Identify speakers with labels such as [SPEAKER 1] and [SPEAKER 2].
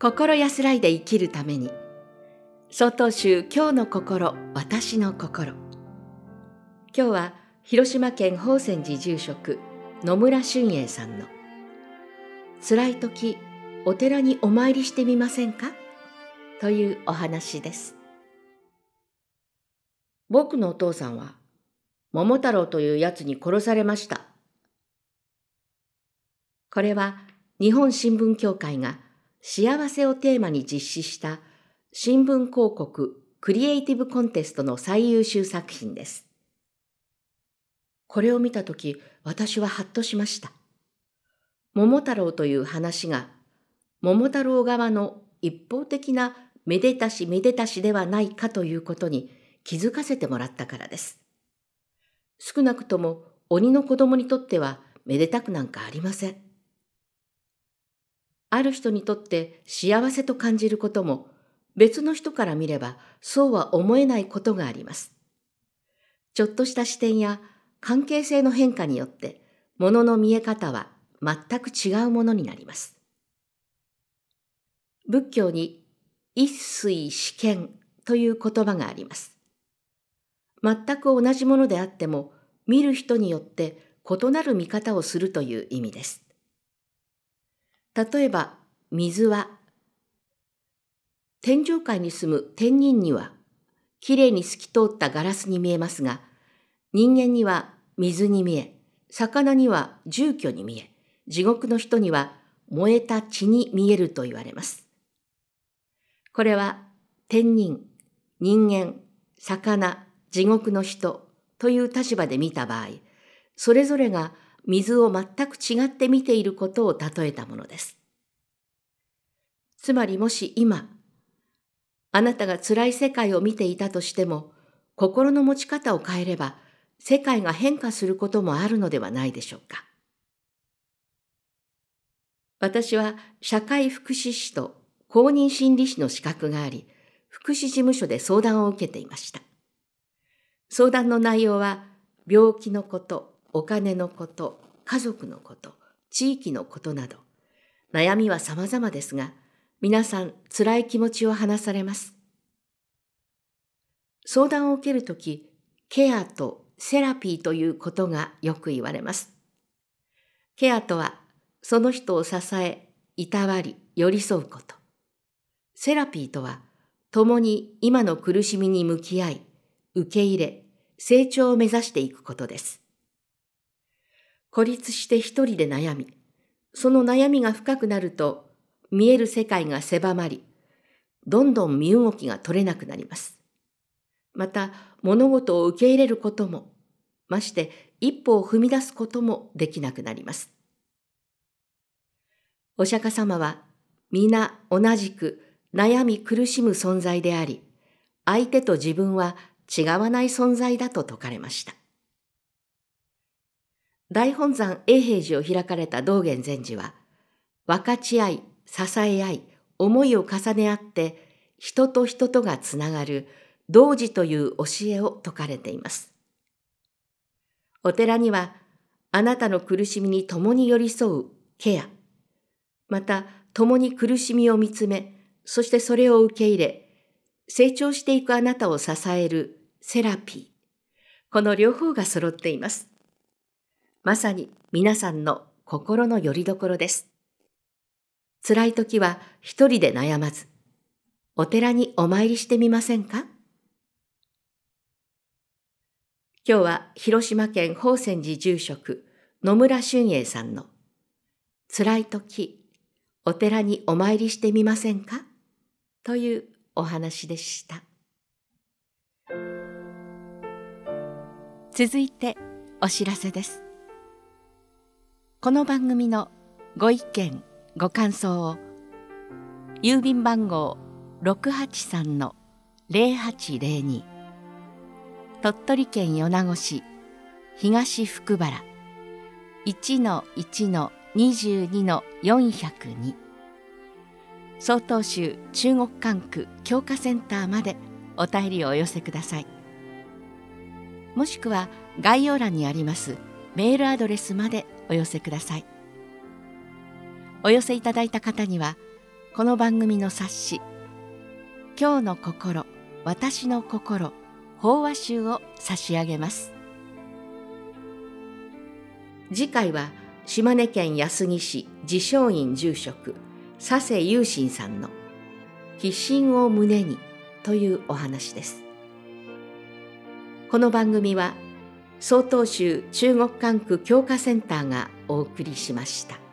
[SPEAKER 1] 心安らいで生きるために。曹洞宗今日の心私の心。今日は広島県宝泉寺住職野村俊英さんの。辛い時お寺にお参りしてみませんか？というお話です。僕のお父さんは桃太郎というやつに殺されました。これは日本新聞協会が幸せをテーマに実施した新聞広告クリエイティブコンテストの最優秀作品です。これを見たとき私はハッとしました。桃太郎という話が桃太郎側の一方的なめでたしめでたしではないかということに気づかせてもらったからです。少なくとも鬼の子供にとってはめでたくなんかありません。ある人にとって幸せと感じることも別の人から見ればそうは思えないことがあります。ちょっとした視点や関係性の変化によって物の見え方は全く違うものになります。仏教に一水試験という言葉があります。全く同じものであっても見る人によって異なる見方をするという意味です。例えば水は天上界に住む天人にはきれいに透き通ったガラスに見えますが人間には水に見え魚には住居に見え地獄の人には燃えた血に見えると言われます。これは天人、人間、魚、地獄の人という立場で見た場合、それぞれが水を全く違って見ていることを例えたものです。つまりもし今、あなたが辛い世界を見ていたとしても、心の持ち方を変えれば、世界が変化することもあるのではないでしょうか。私は社会福祉士と公認心理師の資格があり、福祉事務所で相談を受けていました。相談の内容は、病気のこと、お金のこと、家族のこと、地域のことなど、悩みは様々ですが、皆さん辛い気持ちを話されます。相談を受けるとき、ケアとセラピーということがよく言われます。ケアとは、その人を支え、いたわり、寄り添うこと。セラピーとは、共に今の苦しみに向き合い、受け入れ、成長を目指していくことです。孤立して一人で悩み、その悩みが深くなると見える世界が狭まり、どんどん身動きが取れなくなります。また、物事を受け入れることも、まして一歩を踏み出すこともできなくなります。お釈迦様は、皆同じく悩み苦しむ存在であり、相手と自分は違わない存在だと説かれました。大本山永平寺を開かれた道元禅師は、分かち合い、支え合い、思いを重ね合って、人と人とがつながる同時という教えを説かれています。お寺には、あなたの苦しみに共に寄り添うケア、また共に苦しみを見つめ、そしてそれを受け入れ、成長していくあなたを支えるセラピー、この両方が揃っています。まさに皆さんの心の拠り所です。辛い時は一人で悩まず、お寺にお参りしてみませんか？今日は広島県宝泉寺住職野村俊英さんの辛い時お寺にお参りしてみませんか？というお話でした。続いてお知らせです。この番組のご意見ご感想を郵便番号683-0802鳥取県米子市東福原1-1-22-402曹洞宗中国管区教化センターまでお便りをお寄せください。もしくは概要欄にありますメールアドレスまでお寄せください。お寄せいただいた方にはこの番組の冊子「今日の心私の心法話集」を差し上げます。次回は島根県安来市自称院住職佐世雄心さんの「必心を胸に」というお話です。この番組は曹洞宗中国管区教化センターがお送りしました。